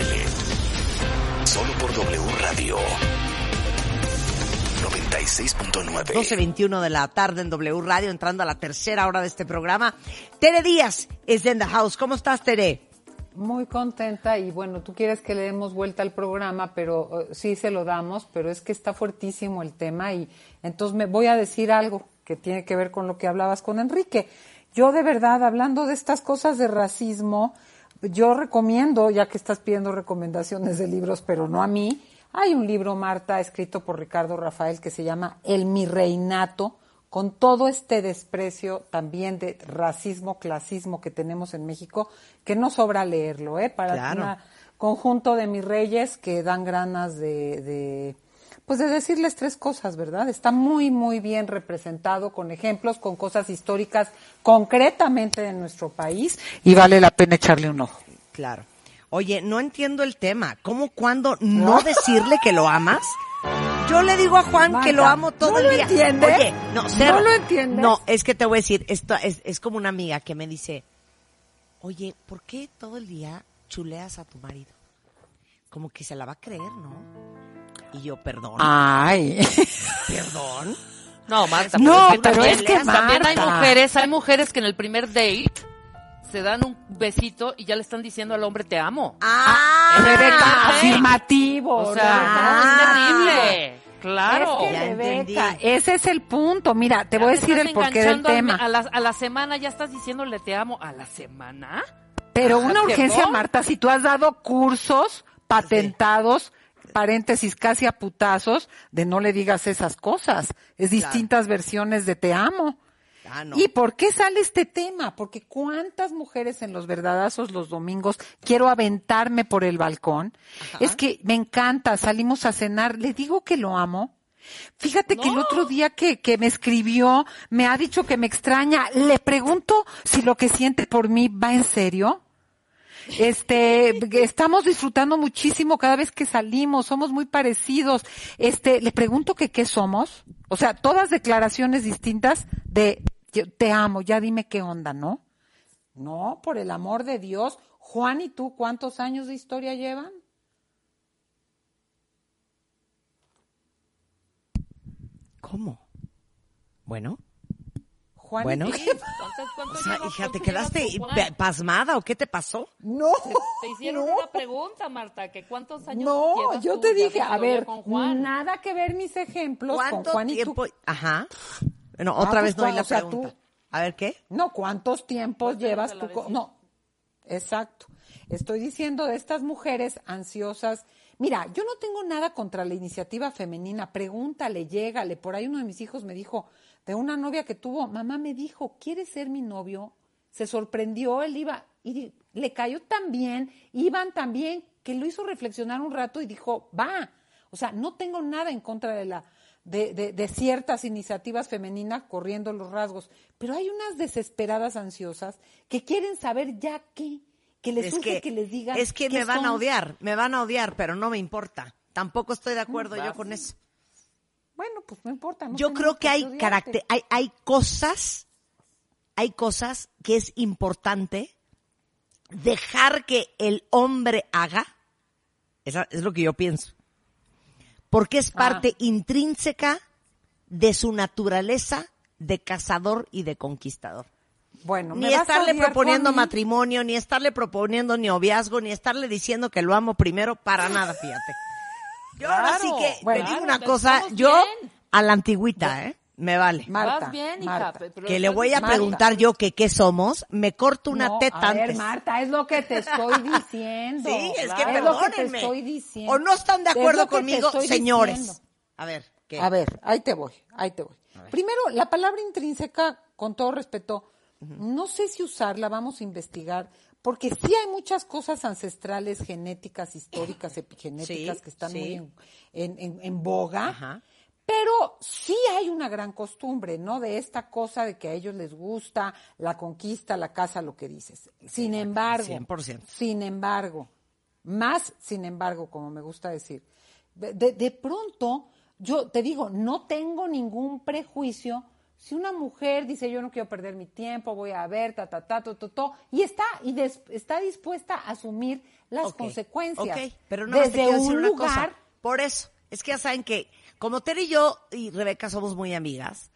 Baile. Solo por W Radio. 96.9. 12.21 de la tarde en W Radio, entrando a la tercera hora de este programa. Tere Díaz es in the house. ¿Cómo estás, Tere? Muy contenta y bueno, tú quieres que le demos vuelta al programa, pero uh, sí se lo damos, pero es que está fuertísimo el tema y entonces me voy a decir algo que tiene que ver con lo que hablabas con Enrique. Yo de verdad, hablando de estas cosas de racismo, yo recomiendo, ya que estás pidiendo recomendaciones de libros, pero no a mí, hay un libro, Marta, escrito por Ricardo Rafael que se llama El mi reinato, con todo este desprecio también de racismo, clasismo que tenemos en México, que no sobra leerlo, ¿eh? Para Claro. un conjunto de mis reyes que dan ganas de, de, pues de decirles tres cosas, ¿verdad? Está muy, muy bien representado con ejemplos, con cosas históricas concretamente de nuestro país y vale la pena echarle un ojo. Claro. Oye, no entiendo el tema. ¿Cómo, cuándo no decirle que lo amas? Yo le digo a Juan que lo amo todo ¿no el lo día. entiendes? Oye, no, ¿No cero. lo entiendes? No, es que te voy a decir, esto es, es como una amiga que me dice, oye, ¿por qué todo el día chuleas a tu marido? Como que se la va a creer, ¿no? Y yo, perdón. Ay. ¿Perdón? No, Marta, No, pero, es que pero también, es que, también hay mujeres, hay mujeres que en el primer date se dan un besito y ya le están diciendo al hombre te amo. ¡Ah! Rebeca, afirmativo. O sea, Ah. no, es terrible. Claro. Es que, Rebeca, ese es el punto. Mira, te Ya voy a decir el porqué del tema. A la, a la semana ya estás diciéndole te amo. ¿A la semana? Pero Ah, una urgencia. Marta, si tú has dado cursos patentados, paréntesis, casi a putazos, de no le digas esas cosas. Es distintas versiones de te amo. Ah, no. ¿Y por qué sale este tema? Porque cuántas mujeres en los verdadazos los domingos quiero aventarme por el balcón. Es que me encanta, salimos a cenar, le digo que lo amo. Fíjate que el otro día que, que me escribió, me ha dicho que me extraña. Le pregunto si lo que siente por mí va en serio. Este, estamos disfrutando muchísimo cada vez que salimos, somos muy parecidos. Este, le pregunto que qué somos. O sea, todas declaraciones distintas de yo te amo, ya dime qué onda, ¿no? No, por el amor de Dios. Juan y tú, ¿cuántos años de historia llevan? ¿Cómo? Bueno, Juan Bueno. y. Entonces, o ¿cuánto sea, llevas- hija, ¿te quedaste pasmada o qué te pasó? No. Te hicieron no. una pregunta, Marta, que cuántos años No, llevas yo tú te dije, haber a ver, nada que ver mis ejemplos con ¿Cuánto Juan y tiempo? tú. Ajá. No, Ah, otra pues, vez no hay la o sea, pregunta. tú- A ver, ¿qué? No, ¿cuántos tiempos llevas tú? No, exacto. Estoy diciendo de estas mujeres ansiosas. Mira, yo no tengo nada contra la iniciativa femenina. Pregúntale, llégale. Por ahí uno de mis hijos me dijo, de una novia que tuvo, mamá me dijo, ¿quieres ser mi novio? Se sorprendió, él iba, y le cayó tan bien, iban tan bien, que lo hizo reflexionar un rato y dijo, va. O sea, no tengo nada en contra de la, de, de- de ciertas iniciativas femeninas corriendo los rasgos, pero hay unas desesperadas ansiosas que quieren saber ya qué, que les Es urge que, que, les digan. es que me van a odiar, me van a odiar, pero no me importa. Tampoco estoy de acuerdo yo con eso. Bueno, pues no importa. no Yo creo que hay carácter, hay, hay cosas, hay cosas que es importante dejar que el hombre haga. Esa es lo que yo pienso. Porque es parte intrínseca de su naturaleza de cazador y de conquistador. Bueno, Ni estarle proponiendo matrimonio, ni estarle proponiendo noviazgo, ni estarle diciendo que lo amo primero, para nada, fíjate. Yo ahora sí Claro, que bueno, te digo claro, una cosa, yo bien. a la antigüita, ¿eh? Me vale. Marta, Vas bien, hija. Marta. pero que le voy a Marta. preguntar yo que qué somos, me corto una No, teta a ver, antes. Marta, es lo que te estoy diciendo. Sí, es que Es lo que te perdónenme. estoy diciendo. O no están de Es acuerdo te conmigo, señores. diciendo. A ver, ¿qué? A ver, ahí te voy, ahí te voy. Primero, la palabra intrínseca, con todo respeto, no sé si usarla, vamos a investigar, porque sí hay muchas cosas ancestrales, genéticas, históricas, epigenéticas Sí, que están sí. muy en, en- en- en boga. Ajá. Pero sí hay una gran costumbre, ¿no? De esta cosa de que a ellos les gusta la conquista, la casa, lo que dices. Sin embargo, 100%. sin embargo, más sin embargo, como me gusta decir, de, de- de pronto, yo te digo, no tengo ningún prejuicio. Si una mujer dice yo no quiero perder mi tiempo, voy a ver, ta, ta, ta, to, to, to", y está, y des- está dispuesta a asumir las consecuencias. Ok, pero no te desde quiero decir un una lugar, cosa. Por eso, es que ya saben que como Tere y yo y Rebeca somos muy amigas,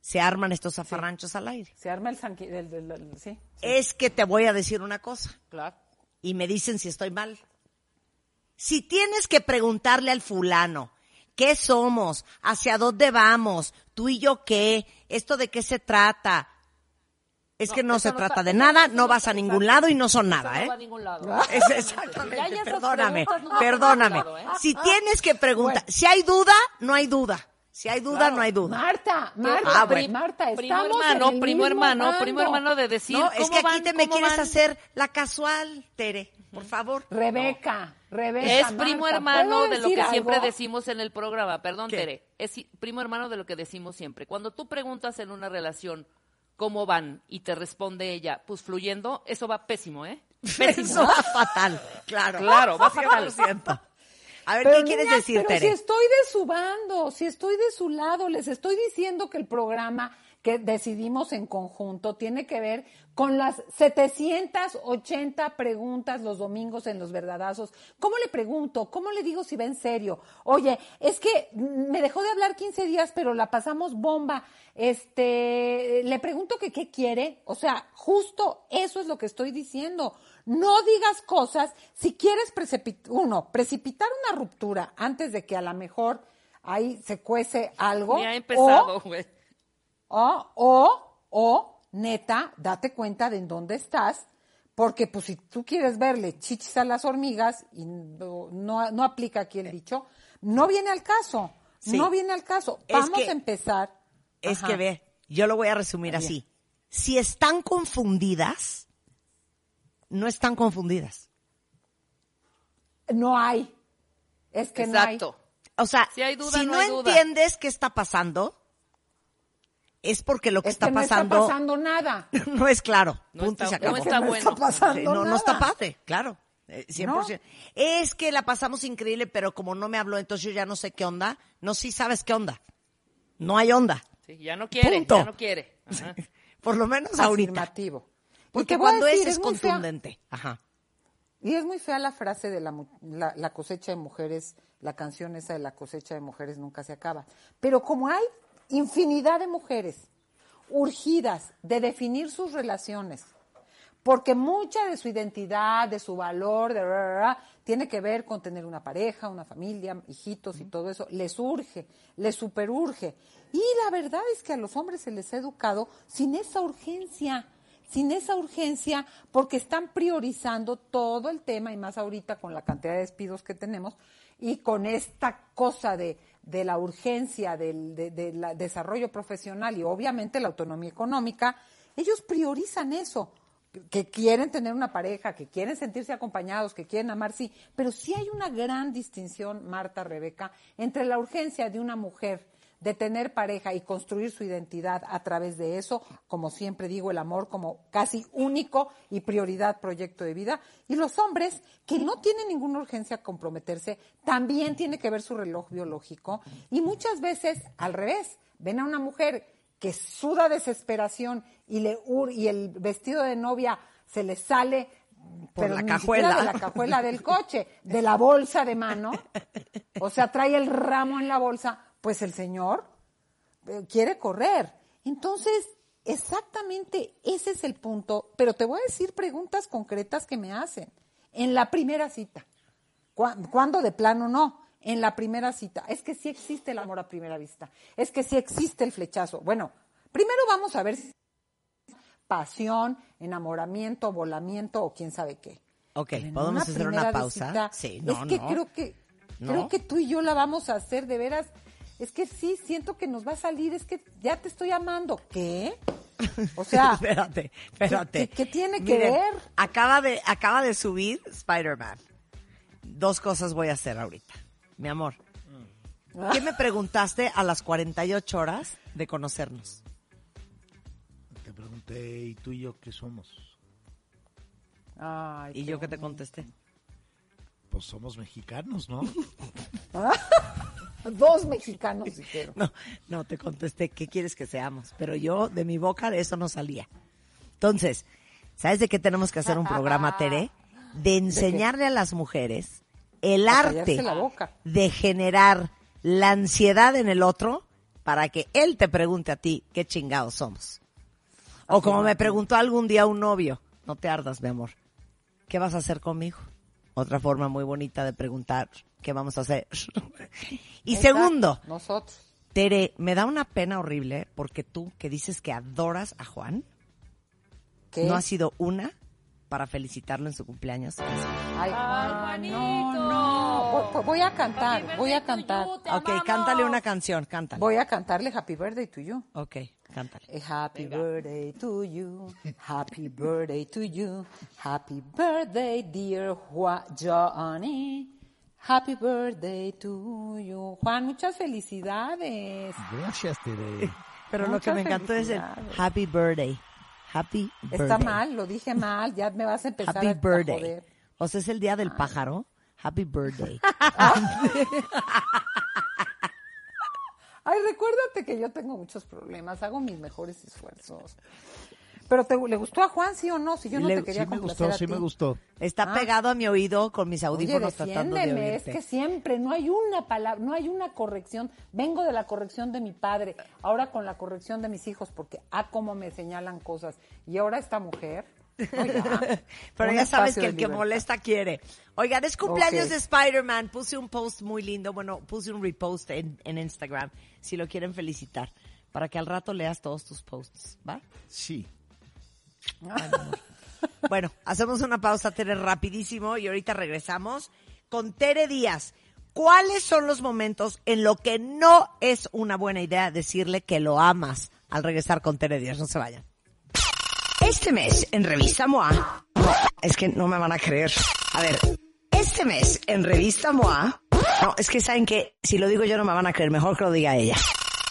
se arman estos zafarranchos al aire. se arma el, sanqui- el- el- el- sí. Es que te voy a decir una cosa Claro. y me dicen si estoy mal. Si tienes que preguntarle al fulano, ¿qué somos? ¿Hacia dónde vamos? ¿Tú y yo qué? ¿Esto de qué se trata? Es que no se no trata está- de nada, no no vas a ningún lado y no son nada, no ¿eh? va a ningún lado. Es exactamente, perdóname, no perdóname. lado, ¿eh? Si tienes que preguntar, si hay duda, no hay duda. Si hay duda, no hay duda. Marta, Marta, Ah, bueno. Marta, Primo hermano, en el primo mismo hermano, bando. primo hermano de decir No, es que aquí van, te me quieres van. hacer la casual, Tere, por favor. Rebeca, Rebeca. Es Marta, primo ¿puedo hermano de lo que siempre decimos en el programa. Perdón, ¿Qué? Tere. Es primo hermano de lo que decimos siempre. Cuando tú preguntas en una relación cómo van y te responde ella, pues fluyendo, eso va pésimo, ¿eh? Pésimo. Eso va fatal, claro. Claro, va fatal. 100%. A ver, Pero, ¿qué quieres decir, pero Tere? si estoy de su bando, si estoy de su lado, les estoy diciendo que el programa que decidimos en conjunto tiene que ver con las 780 preguntas los domingos en los verdadazos. ¿Cómo le pregunto? ¿Cómo le digo si va en serio? Oye, es que me dejó de hablar 15 días, pero la pasamos bomba. Este, le pregunto que qué quiere. O sea, justo eso es lo que estoy diciendo. No digas cosas si quieres precipitar, uno, precipitar una ruptura antes de que a lo mejor ahí se cuece algo. Ni ha empezado, güey. o, o, o, neta, date cuenta de en dónde estás, porque pues si tú quieres verle chichis a las hormigas, y no, no, no aplica aquí el dicho, no viene al caso, Sí. no viene al caso. Es Vamos que- a empezar. Es Ajá. que ve, yo lo voy a resumir Bien. así. Si están confundidas, no están confundidas. No hay. Es que Exacto. O sea, Si hay duda, si no no, hay duda. entiendes qué está pasando, es porque lo no que hay. Es está que no pasando está pasando nada. no es claro. No Punto y está- se acabó. no está No bueno. está pasando Sí, no, nada. no está padre, claro. eh, 100%. Es que la pasamos increíble, pero como no me habló, entonces yo ya no sé qué onda. No, sí sabes qué onda. No hay onda. Sí, ya no quiere, Punto. ya no quiere. Ajá. Por lo menos ahorita. Afirmativo. Porque a cuando decir, es, es contundente. Ajá. Y es muy fea la frase de la, la, la cosecha de mujeres, la canción esa de la cosecha de mujeres nunca se acaba. Pero como hay infinidad de mujeres urgidas de definir sus relaciones, porque mucha de su identidad, de su valor, de ra, tiene que ver con tener una pareja, una familia, hijitos y todo eso, les urge, les superurge. Y la verdad es que a los hombres se les ha educado sin esa urgencia sin esa urgencia, porque están priorizando todo el tema, y más ahorita con la cantidad de despidos que tenemos, y con esta cosa de, de la urgencia del de, la desarrollo profesional y obviamente la autonomía económica, ellos priorizan eso, que quieren tener una pareja, que quieren sentirse acompañados, que quieren amar, sí, pero sí hay una gran distinción, Marta, Rebeca, entre la urgencia de una mujer de tener pareja y construir su identidad a través de eso, como siempre digo, el amor como casi único y prioridad proyecto de vida, y los hombres que no tienen ninguna urgencia a comprometerse, también tiene que ver su reloj biológico, y muchas veces al revés, ven a una mujer que suda desesperación y le ur- y el vestido de novia se le sale Por pero la ni cajuela. de la cajuela del coche, de la bolsa de mano, o sea, trae el ramo en la bolsa, pues el señor eh, quiere correr. Entonces, exactamente ese es el punto, pero te voy a decir preguntas concretas que me hacen en la primera cita. ¿Cuá- ¿Cuándo de plano no? En la primera cita. Es que sí existe el amor a primera vista. Es que sí existe el flechazo. Bueno, primero vamos a ver si pasión, enamoramiento, volamiento o quién sabe qué. Ok, ¿podemos hacer una pausa? visita, Sí, no, es que no. creo que ¿No? creo que tú y yo la vamos a hacer de veras. Es que sí, siento que nos va a salir, es que ya te estoy amando. ¿Qué? O sea, espérate, espérate. ¿qué- qué tiene que Miren, ver? Acaba de, acaba de subir Spider-Man. Dos cosas voy a hacer ahorita. Mi amor, ¿qué me preguntaste a las 48 horas de conocernos? Te pregunté, ¿y tú y yo qué somos? Ay, Y qué yo que te contesté. Pues somos mexicanos, ¿no? Dos mexicanos dijeron. No, no, te contesté, ¿qué quieres que seamos? Pero yo, de mi boca, eso no salía. Entonces, ¿sabes de qué tenemos que hacer un programa, Tere? De enseñarle a las mujeres el arte callarse la boca. de generar la ansiedad en el otro para que él te pregunte a ti qué chingados somos. O como me preguntó algún día un novio, no te ardas, mi amor, ¿qué vas a hacer conmigo? Otra forma muy bonita de preguntar, ¿qué vamos a hacer? y segundo, Nosotros. Tere, me da una pena horrible porque tú que dices que adoras a Juan, ¿Qué? no has sido una para felicitarlo en su cumpleaños. Ay, Juan, Juanito. no, no. Voy- a cantar, voy a cantar. you, Ok, amamos. cántale una canción, cántale. Voy a cantarle Happy Birthday to you. Ok, cántale. Eh, Happy birthday to you, happy birthday to you, happy birthday dear Juan Johnny, happy birthday to you. Juan, muchas felicidades. Gracias, Tere. Pero lo que Muchas me encantó es el. Happy Birthday. Happy Birthday. Está mal, lo dije mal, ya me vas a empezar Happy a, a Birthday. joder. O sea, es el día del pájaro. Happy Birthday. Ay, recuérdate que yo tengo muchos problemas, hago mis mejores esfuerzos. Pero te, ¿le gustó a Juan, sí o no? Si yo no Le- te quería Sí me complacer gustó, a sí ti. me gustó. Está Ah. pegado a mi oído con mis Oye, audífonos tratando de defiéndeme, es oírte. que siempre no hay una palabra, no hay una corrección. Vengo de la corrección de mi padre, ahora con la corrección de mis hijos, porque ah, cómo me señalan cosas. Y ahora esta mujer. Pero un ya sabes espacio que de el que libertad. molesta quiere. Oigan, es cumpleaños Ok. de Spider-Man. Puse un post muy lindo. Bueno, puse un repost en, en Instagram. Si lo quieren felicitar. Para que al rato leas todos tus posts. ¿Va? Sí. Bueno, hacemos una pausa, Tere, rapidísimo. Y ahorita regresamos con Tere Díaz. ¿Cuáles son los momentos en lo que no es una buena idea decirle que lo amas al regresar con Tere Díaz? No se vayan. Este mes en Revista MOA, es que no me van a creer. A ver, este mes en Revista MOA, no, es que saben que si lo digo yo no me van a creer, mejor que lo diga ella.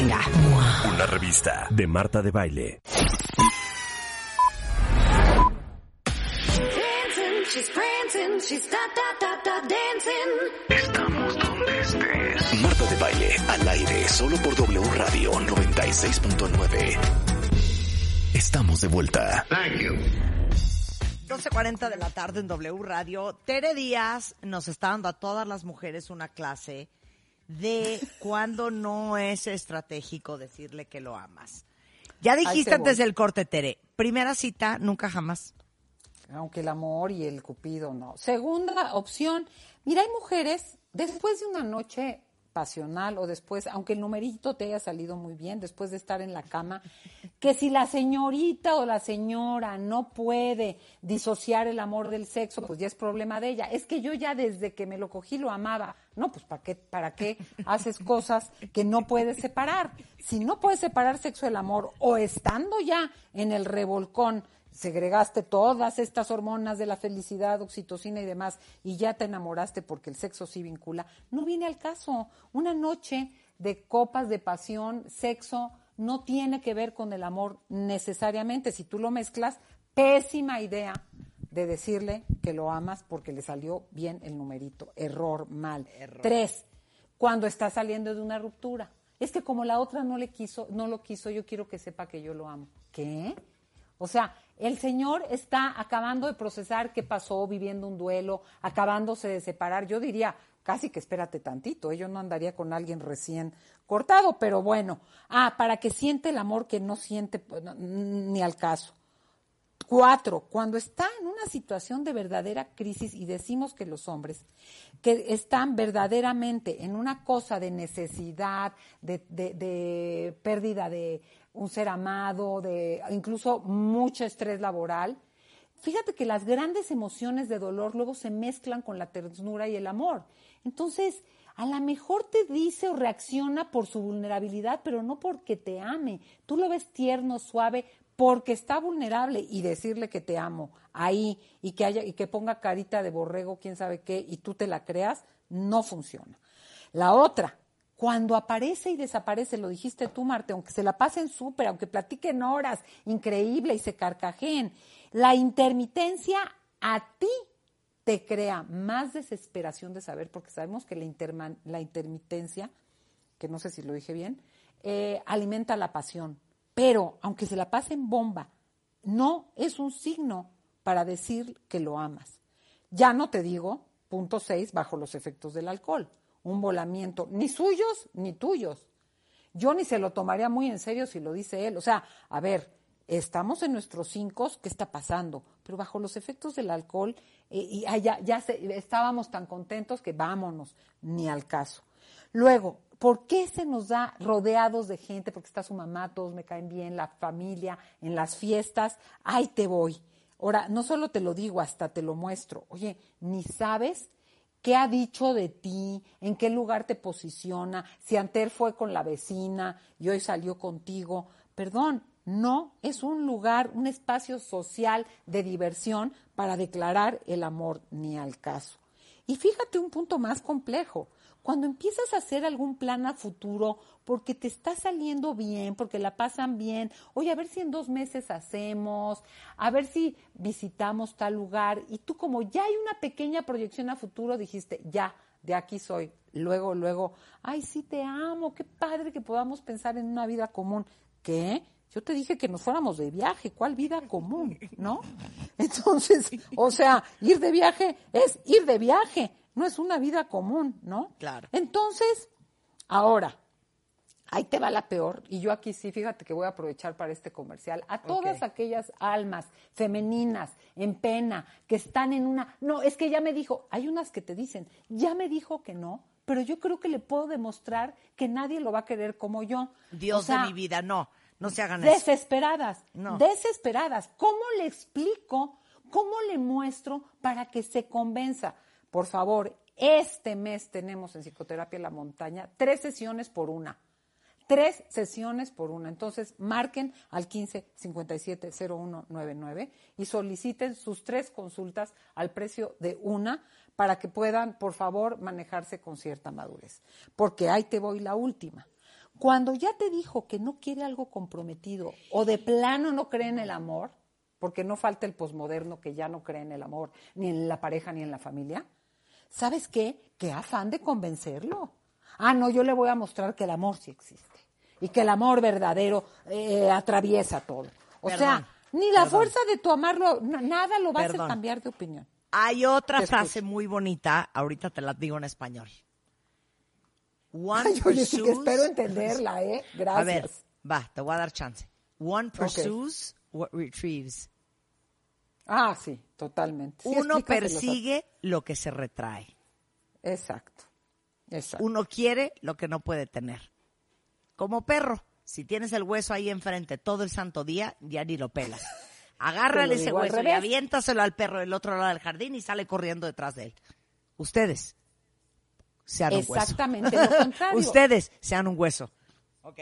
venga. Una revista de Marta de Baile. Estamos donde estés. Marta de Baile, al aire, solo por W Radio 96.9. Estamos de vuelta. 12.40 de la tarde en W Radio. Tere Díaz nos está dando a todas las mujeres una clase de cuando no es estratégico decirle que lo amas. Ya dijiste te antes voy. del corte, Tere, primera cita, nunca jamás. Aunque el amor y el cupido no. Segunda opción, mira, hay mujeres, después de una noche pasional o después, aunque el numerito te haya salido muy bien, después de estar en la cama, que si la señorita o la señora no puede disociar el amor del sexo, pues ya es problema de ella. Es que yo ya desde que me lo cogí lo amaba. No, pues ¿para qué, para qué haces cosas que no puedes separar? Si no puedes separar sexo del amor o estando ya en el revolcón, segregaste todas estas hormonas de la felicidad, oxitocina y demás, y ya te enamoraste porque el sexo sí vincula, no viene al caso. Una noche de copas de pasión, sexo, no tiene que ver con el amor necesariamente. Si tú lo mezclas, pésima idea de decirle que lo amas porque le salió bien el numerito. Error, mal. Tres, cuando está saliendo de una ruptura. Es que como la otra no le quiso, no lo quiso, yo quiero que sepa que yo lo amo. ¿Qué? O sea, El señor está acabando de procesar qué pasó, viviendo un duelo, acabándose de separar. Yo diría, casi que espérate tantito, ¿eh? yo no andaría con alguien recién cortado, pero bueno. Ah, para que siente el amor que no siente pues, ni al caso. Cuatro, cuando está en una situación de verdadera crisis y decimos que los hombres que están verdaderamente en una cosa de necesidad, de, de- pérdida de un ser amado, de incluso mucho estrés laboral, fíjate que las grandes emociones de dolor luego se mezclan con la ternura y el amor. Entonces, a lo mejor te dice o reacciona por su vulnerabilidad, pero no porque te ame. Tú lo ves tierno, suave, porque está vulnerable y decirle que te amo ahí y que haya y que ponga carita de borrego, quién sabe qué, y tú te la creas, no funciona. La otra, cuando aparece y desaparece, lo dijiste tú, Marte, aunque se la pasen súper, aunque platiquen horas, increíble y se carcajeen, la intermitencia a ti te crea más desesperación de saber, porque sabemos que la, interma- la intermitencia, que no sé si lo dije bien, eh, alimenta la pasión. Pero, aunque se la pase en bomba, no es un signo para decir que lo amas. Ya no te digo, punto seis, bajo los efectos del alcohol. Un volamiento, ni suyos ni tuyos. Yo ni se lo tomaría muy en serio si lo dice él. O sea, a ver, estamos en nuestros cinco, ¿qué está pasando? Pero bajo los efectos del alcohol, eh, y ah, ya, ya estábamos tan contentos que vámonos, ni al caso. Luego, ¿por qué se nos da rodeados de gente? Porque está su mamá, todos me caen bien, la familia, en las fiestas, ahí te voy. Ahora, no solo te lo digo, hasta te lo muestro. Oye, ni sabes qué ha dicho de ti, en qué lugar te posiciona, si anter fue con la vecina y hoy salió contigo. Perdón, no es un lugar, un espacio social de diversión para declarar el amor ni al caso. Y fíjate un punto más complejo. Cuando empiezas a hacer algún plan a futuro porque te está saliendo bien, porque la pasan bien, oye, a ver si en dos meses hacemos, a ver si visitamos tal lugar, y tú como ya hay una pequeña proyección a futuro, dijiste, ya, de aquí soy. Luego, luego, ay, sí te amo, qué padre que podamos pensar en una vida común. ¿Qué? Yo te dije que nos fuéramos de viaje, ¿cuál vida común? ¿No? Entonces, o sea, ir de viaje es ir de viaje, no es una vida común, ¿no? Claro. Entonces, ahora, ahí te va la peor, y yo aquí sí, fíjate que voy a aprovechar para este comercial, a todas aquellas almas femeninas en pena que están en una, no, es que ya me dijo, hay unas que te dicen, ya me dijo que no, pero yo creo que le puedo demostrar que nadie lo va a querer como yo. Dios O sea, de mi vida, no, no se hagan eso. Desesperadas, No. desesperadas. ¿Cómo le explico? ¿Cómo le muestro para que se convenza? Por favor, este mes tenemos en Psicoterapia La Montaña tres sesiones por una. Tres sesiones por una. Entonces, marquen al 15 57 0199 y soliciten sus tres consultas al precio de una para que puedan, por favor, manejarse con cierta madurez. Porque ahí te voy la última. Cuando ya te dijo que no quiere algo comprometido o de plano no cree en el amor, porque no falta el posmoderno que ya no cree en el amor, ni en la pareja, ni en la familia, ¿sabes qué? Qué afán de convencerlo. Ah, no, yo le voy a mostrar que el amor sí existe y que el amor verdadero eh, atraviesa todo. O Perdón, sea, ni la perdón. fuerza de tu amarlo, na- nada lo va a hacer cambiar de opinión. Hay otra Te frase escucho. muy bonita, ahorita te la digo en español. One sí que pursues- espero entenderla, ¿eh? Gracias. A ver, va, te voy a dar chance. One pursues what retrieves. Ah, sí, totalmente. Sí, Uno persigue lo que se retrae. Exacto. Exacto. Uno quiere lo que no puede tener. Como perro, si tienes el hueso ahí enfrente todo el santo día, ya ni lo pelas. Agárrale ese hueso y aviéntaselo al perro del otro lado del jardín y sale corriendo detrás de él. Ustedes sean un hueso. Exactamente lo contrario. Ustedes sean un hueso. Ok.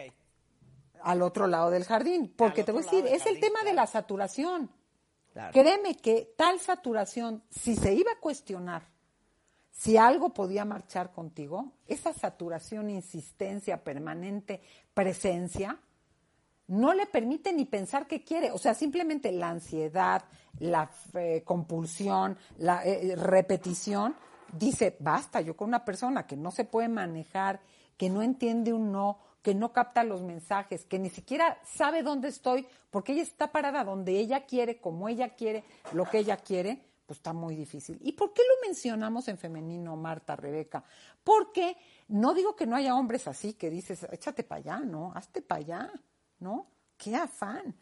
al otro lado del jardín. Porque te voy a decir, es el tema de la saturación. Claro. Créeme que tal saturación, si se iba a cuestionar si algo podía marchar contigo, esa saturación, insistencia, permanente presencia, no le permite ni pensar que quiere. O sea, simplemente la ansiedad, la eh, compulsión, la eh, repetición, dice, basta, yo con una persona que no se puede manejar, que no entiende un no, que no capta los mensajes, que ni siquiera sabe dónde estoy, porque ella está parada donde ella quiere, como ella quiere, lo que ella quiere, pues está muy difícil. ¿Y por qué lo mencionamos en femenino, Marta, Rebeca? Porque no digo que no haya hombres así, que dices, échate para allá, ¿no? Hazte para allá, ¿no? Qué afán.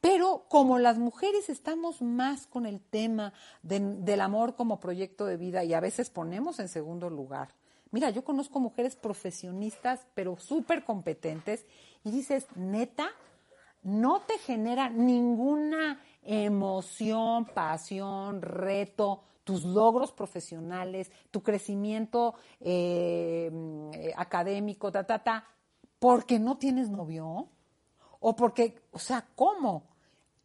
Pero como las mujeres estamos más con el tema de- del amor como proyecto de vida y a veces ponemos en segundo lugar. Mira, yo conozco mujeres profesionistas, pero súper competentes, y dices, neta, no te genera ninguna emoción, pasión, reto, tus logros profesionales, tu crecimiento eh, eh, académico, ta, ta, ta, porque no tienes novio o porque, o sea, ¿cómo?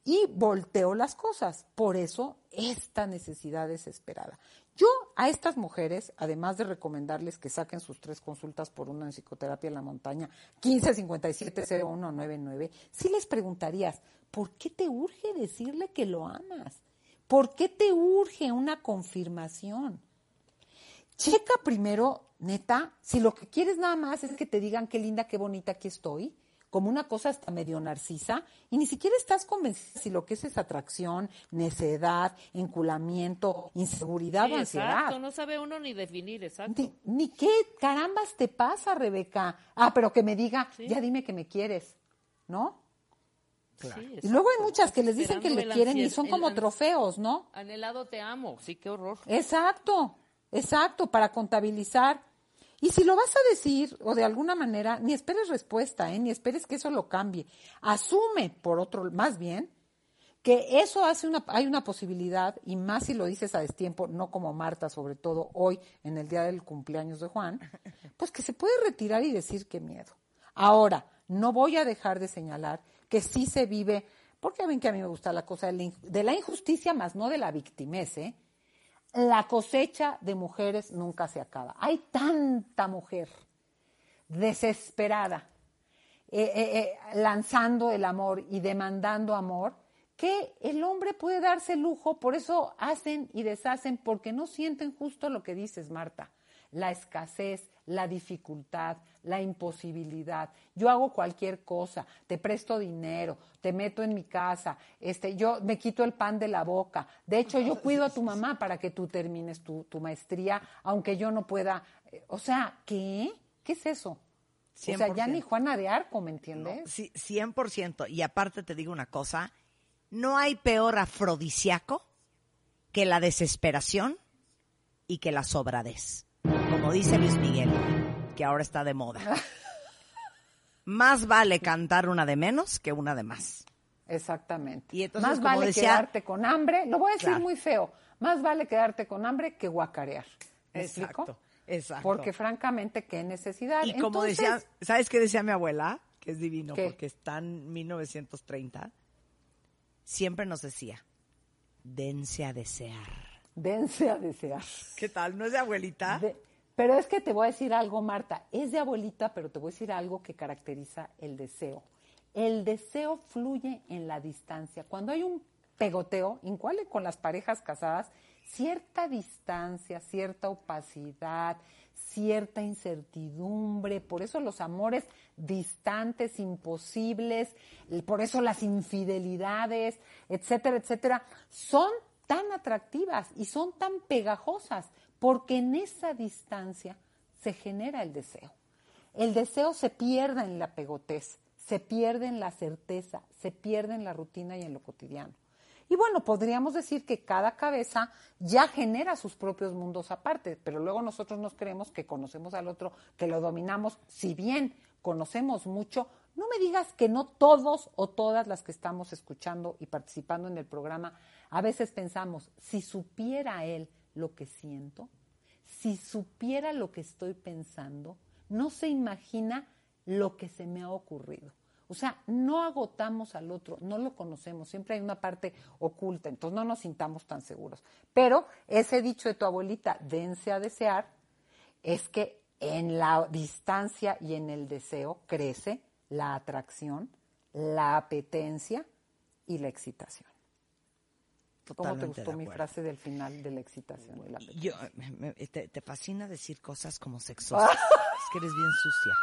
Y volteó las cosas. Por eso esta necesidad desesperada. Yo a estas mujeres, además de recomendarles que saquen sus tres consultas por una en psicoterapia en la montaña, 1557-0199, sí les preguntarías, ¿por qué te urge decirle que lo amas? ¿Por qué te urge una confirmación? Checa primero, neta, si lo que quieres nada más es que te digan qué linda, qué bonita aquí estoy, como una cosa hasta medio narcisa, y ni siquiera estás convencida si lo que es es atracción, necedad, enculamiento, inseguridad Sí, o ansiedad. exacto, no sabe uno ni definir, exacto. Ni, ni qué carambas te pasa, Rebeca. Ah, pero que me diga, Sí. ya dime que me quieres, ¿no? Sí, Y luego hay muchas que les dicen que le quieren y son como trofeos, ¿no? Anhelado te amo, sí, qué horror. Exacto, exacto, para contabilizar. Y si lo vas a decir, o de alguna manera, ni esperes respuesta, ¿eh? ni esperes que eso lo cambie. Asume, por otro, más bien, que eso hace una, hay una posibilidad, y más si lo dices a destiempo, no como Marta, sobre todo hoy, en el día del cumpleaños de Juan, pues que se puede retirar y decir qué miedo. Ahora, no voy a dejar de señalar que sí se vive, porque ven que a mí me gusta la cosa de la, injusticia, más no de la victimez, ¿eh? La cosecha de mujeres nunca se acaba. Hay tanta mujer desesperada, eh, eh, eh, lanzando el amor y demandando amor, que el hombre puede darse lujo, por eso hacen y deshacen, porque no sienten justo lo que dices, Marta, la escasez, la dificultad, la imposibilidad. Yo hago cualquier cosa, te presto dinero, te meto en mi casa, este, yo me quito el pan de la boca. De hecho, yo cuido a tu mamá para que tú termines tu, tu maestría, aunque yo no pueda. eh, O sea, ¿qué? ¿Qué es eso? O sea, ya 100%. ni Juana de Arco, ¿me entiendes? Sí, 100%. Y aparte te digo una cosa, no hay peor afrodisíaco que la desesperación y que la sobradez. Como dice Luis Miguel, que ahora está de moda. Más vale cantar una de menos que una de más. Exactamente. Y entonces, más vale decía- quedarte con hambre, lo voy a decir Claro. muy feo, más vale quedarte con hambre que guacarear. ¿Me Exacto, explico? exacto. Porque francamente, qué necesidad. Y como Entonces, decía, ¿sabes qué decía mi abuela? Que es divino, ¿Qué? porque está en 1930. Siempre nos decía, dense a desear. dense a desear. ¿Qué tal? ¿No es de abuelita? De- pero es que te voy a decir algo, Marta. Es de abuelita, pero te voy a decir algo que caracteriza el deseo. El deseo fluye en la distancia. Cuando hay un pegoteo, igual con las parejas casadas, cierta distancia, cierta opacidad, cierta incertidumbre, por eso los amores distantes, imposibles, por eso las infidelidades, etcétera, etcétera, son tan atractivas y son tan pegajosas, porque en esa distancia se genera el deseo. El deseo se pierde en la pegotez, se pierde en la certeza, se pierde en la rutina y en lo cotidiano. Y bueno, podríamos decir que cada cabeza ya genera sus propios mundos aparte, pero luego nosotros nos creemos que conocemos al otro, que lo dominamos, si bien conocemos mucho, no me digas que no todos o todas las que estamos escuchando y participando en el programa, a veces pensamos, si supiera él lo que siento, si supiera lo que estoy pensando, no se imagina lo que se me ha ocurrido. O sea, no agotamos al otro, no lo conocemos, siempre hay una parte oculta, entonces no nos sintamos tan seguros. Pero ese dicho de tu abuelita, dense a desear, es que en la distancia y en el deseo crece la atracción, la apetencia y la excitación. ¿Cómo te gustó mi frase del final de la excitación la? Yo, me- te, te fascina decir cosas como sexosas. es que eres bien sucia.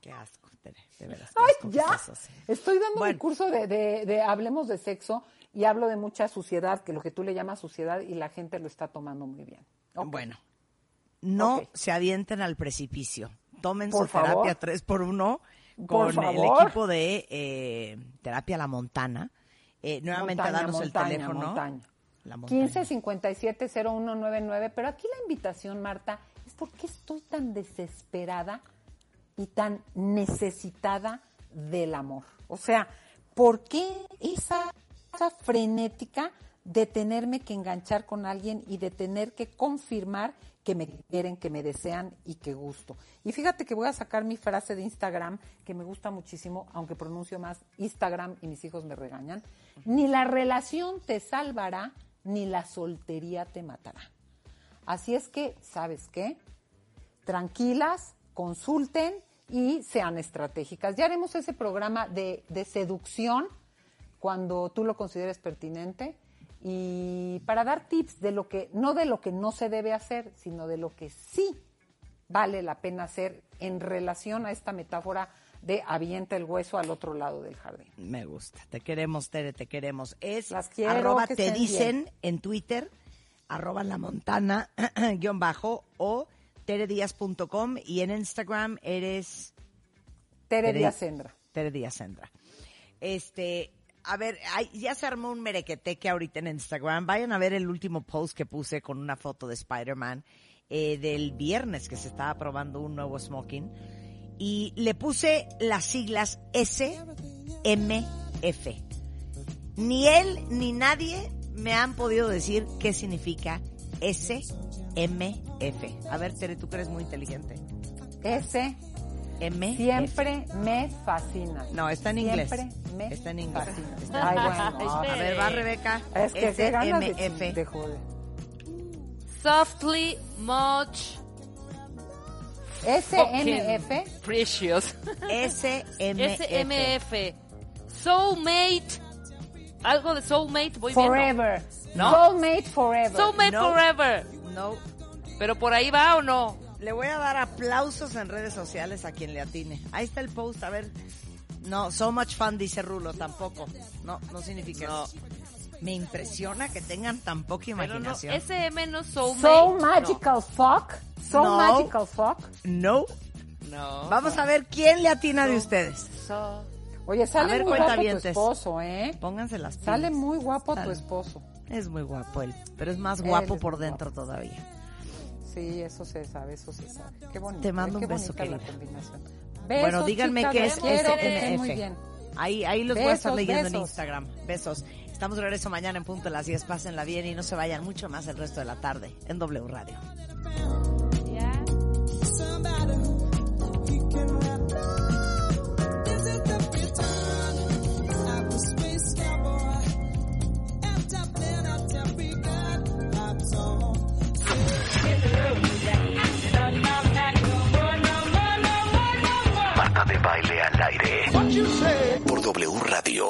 Qué asco, Tere, de veras. Ay, ya. Estoy dando Bueno. un curso de, de- de Hablemos de Sexo y hablo de mucha suciedad, que lo que tú le llamas suciedad y la gente lo está tomando muy bien. Bueno, no se avienten al precipicio. Tomen Por su terapia favor. 3 por 1 Por con el equipo de eh, Terapia La Montana. Eh, nuevamente, Montaña, danos montaña, el teléfono. montaña. La montaña. 15 57 0199, pero aquí la invitación, Marta, es porque estoy tan desesperada y tan necesitada del amor. O sea, ¿por qué esa cosa frenética de tenerme que enganchar con alguien y de tener que confirmar que me quieren, que me desean y que gusto? Y fíjate que voy a sacar mi frase de Instagram, que me gusta muchísimo, aunque pronuncio más Instagram y mis hijos me regañan. Ni la relación te salvará, ni la soltería te matará. Así es que, ¿sabes qué? Tranquilas, consulten y sean estratégicas. Ya haremos ese programa de, de seducción cuando tú lo consideres pertinente y para dar tips de lo que, no de lo que no se debe hacer, sino de lo que sí vale la pena hacer en relación a esta metáfora de avienta el hueso al otro lado del jardín. Me gusta. Te queremos, Tere, te queremos. Es Las quiero, arroba que te dicen bien. en Twitter, arroba la montana, guion bajo, o teredias.com y en Instagram eres Tere Tere- Díaz Sendra. Tere Díaz Sendra. Este, a ver, ya se armó un merequeteque ahorita en Instagram. Vayan a ver el último post que puse con una foto de Spider-Man eh, del viernes que se estaba probando un nuevo smoking. Y le puse las siglas SMF. Ni él ni nadie me han podido decir qué significa SMF. A ver, Tere, tú que eres muy inteligente. Ese M. siempre me fascina. No, está en inglés. Siempre me Está en inglés. fascina. Está Ay, en bueno. inglés. A ver, va Rebeca. Es que de, SMF. de joder. Softly, much, SMF. precious. SMF. SMF. Soulmate. Algo de soulmate, voy viendo. Forever. ¿No? Soulmate forever. Soulmate No. forever. No. Pero por ahí va o no. Le voy a dar aplausos en redes sociales a quien le atine. Ahí está el post, a ver. No, so much fun, dice Rulo, tampoco. No, no significa No. eso. Me impresiona que tengan tan poca Pero no, imaginación. SM no soulmate. So magical fuck. So No. magical fuck. No. No. Vamos a ver quién le atina de ustedes. So- Oye, sale ver, muy guapo tu esposo, ¿eh? Pónganse las pilas. Sale muy guapo tu Sale. esposo. Es muy guapo él, pero es más guapo es por dentro todavía. Sí, eso se sabe, eso se sabe. Qué bonito. Te mando ¿eh? un Qué beso, bonita la querida. combinación. bueno, Besos, díganme chicas, qué es SMF. Muy bien. Ahí, ahí los voy a estar Besos, leyendo en besos. Instagram. Besos. Estamos de regreso mañana en punto de las 10. Pásenla bien y no se vayan mucho más el resto de la tarde en W Radio. Marta de baile al aire. Por W Radio.